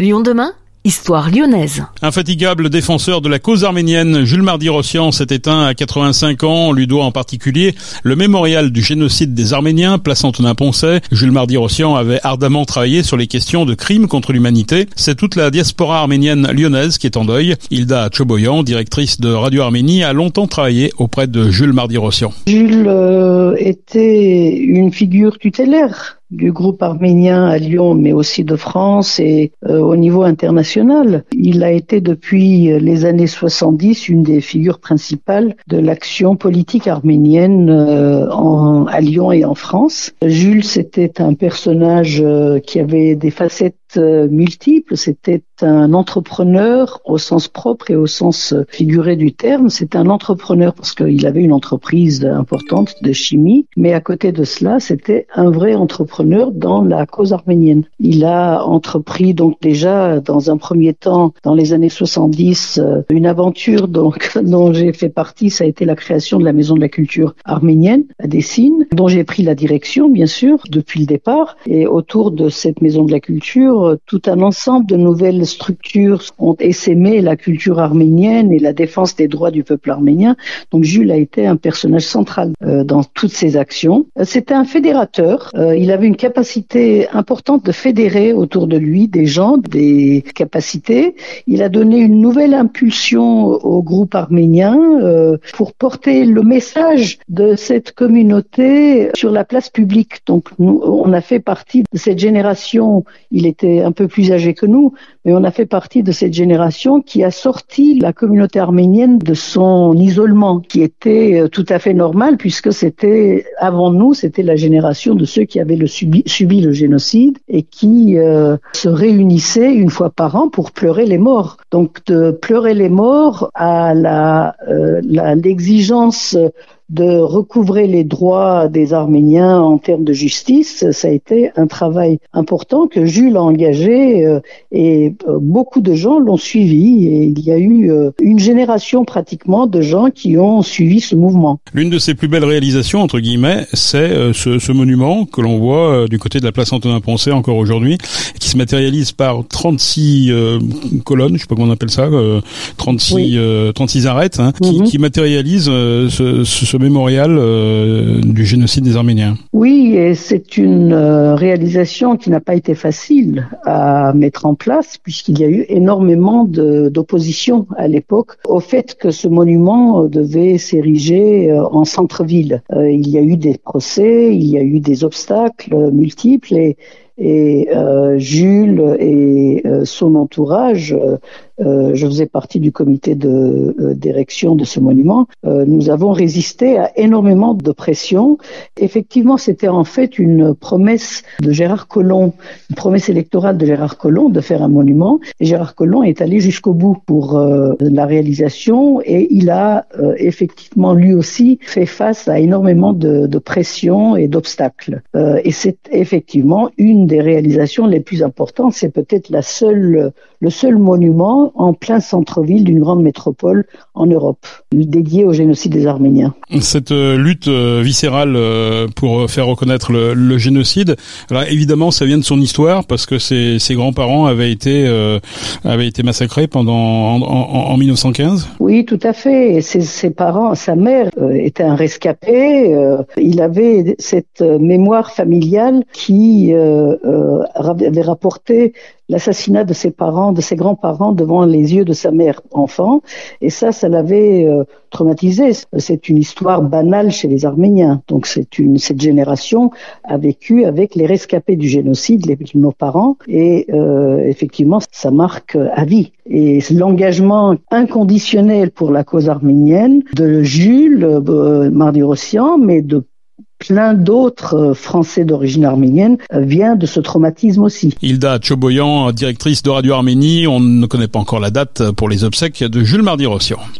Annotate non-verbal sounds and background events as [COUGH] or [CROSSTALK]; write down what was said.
Lyon demain Histoire lyonnaise. Infatigable défenseur de la cause arménienne, Jules Mardy-Rossian s'est éteint à 85 ans. On lui doit en particulier le mémorial du génocide des Arméniens, place Antonin-Poncet. Jules Mardy-Rossian avait ardemment travaillé sur les questions de crimes contre l'humanité. C'est toute la diaspora arménienne lyonnaise qui est en deuil. Hilda Choboyan, directrice de Radio Arménie, a longtemps travaillé auprès de Jules Mardy-Rossian. Jules euh, était une figure tutélaire du groupe arménien à Lyon, mais aussi de France et euh, au niveau international. Il a été depuis les années 70 une des figures principales de l'action politique arménienne euh, à Lyon et en France. Jules, c'était un personnage euh, qui avait des facettes multiples. C'était un entrepreneur au sens propre et au sens figuré du terme. C'est un entrepreneur parce qu'il avait une entreprise importante de chimie, mais à côté de cela, c'était un vrai entrepreneur dans la cause arménienne. Il a entrepris donc déjà dans un premier temps, dans les années 70, euh, une aventure [LAUGHS] dont j'ai fait partie. Ça a été la création de la Maison de la Culture arménienne à Dessine, dont j'ai pris la direction bien sûr depuis le départ. Et autour de cette Maison de la Culture, tout un ensemble de nouvelles structures ont essaimé la culture arménienne et la défense des droits du peuple arménien. Donc Jules a été un personnage central euh, dans toutes ces actions. Euh, c'était un fédérateur. il avait une capacité importante de fédérer autour de lui des gens, des capacités. Il a donné une nouvelle impulsion au groupe arménien euh, pour porter le message de cette communauté sur la place publique. Donc nous, on a fait partie de cette génération, il était un peu plus âgé que nous, mais on a fait partie de cette génération qui a sorti la communauté arménienne de son isolement, qui était euh, tout à fait normal puisque c'était, avant nous, c'était la génération de ceux qui avaient subi, le génocide et qui euh, se réunissaient une fois par an pour pleurer les morts. Donc de pleurer les morts à la euh, l'exigence de recouvrer les droits des Arméniens en termes de justice, ça a été un travail important que Jules a engagé euh, et euh, beaucoup de gens l'ont suivi et il y a eu euh, une génération pratiquement de gens qui ont suivi ce mouvement. L'une de ses plus belles réalisations, entre guillemets, c'est ce, ce, monument que l'on voit du côté de la place Antonin-Poncet encore aujourd'hui, qui se matérialise par 36 colonnes, je sais pas comment on appelle ça, 36, 36 arêtes, hein, qui, mhm. qui matérialisent ce, ce mémorial euh, du génocide des Arméniens. Oui, et c'est une euh, réalisation qui n'a pas été facile à mettre en place puisqu'il y a eu énormément d'opposition à l'époque au fait que ce monument devait s'ériger euh, en centre-ville. il y a eu des procès, il y a eu des obstacles multiples et euh, Jules et euh, son entourage, euh, je faisais partie du comité de d'érection de ce monument, nous avons résisté à énormément de pression. Effectivement, c'était en fait une promesse de Gérard Collomb, une promesse électorale de Gérard Collomb de faire un monument. Gérard Collomb est allé jusqu'au bout pour la réalisation et il a effectivement lui aussi fait face à énormément de, de pression et d'obstacles. et c'est effectivement une des réalisations les plus importantes. C'est peut-être la seule, le seul monument en plein centre-ville d'une grande métropole en Europe, dédié au génocide des Arméniens. Cette euh, lutte euh, viscérale euh, pour faire reconnaître le, génocide, alors évidemment, ça vient de son histoire parce que ses, ses grands-parents avaient été avaient été massacrés pendant en, en, 1915. Oui, tout à fait. Ses, ses parents, sa mère était un rescapé. il avait cette mémoire familiale qui avait rapporté l'assassinat de ses parents, de ses grands-parents devant les yeux de sa mère enfant. Et ça, ça l'avait euh, traumatisé. C'est une histoire banale chez les Arméniens. Donc c'est une cette génération a vécu avec les rescapés du génocide, les, nos parents, et euh, effectivement, ça marque à vie. Et l'engagement inconditionnel pour la cause arménienne de Jules euh, Mardi-Rossian, mais de plein d'autres euh, Français d'origine arménienne euh, vient de ce traumatisme aussi. Hilda Choboyan, directrice de Radio Arménie, on ne connaît pas encore la date pour les obsèques de Jules Mardi-Rossian.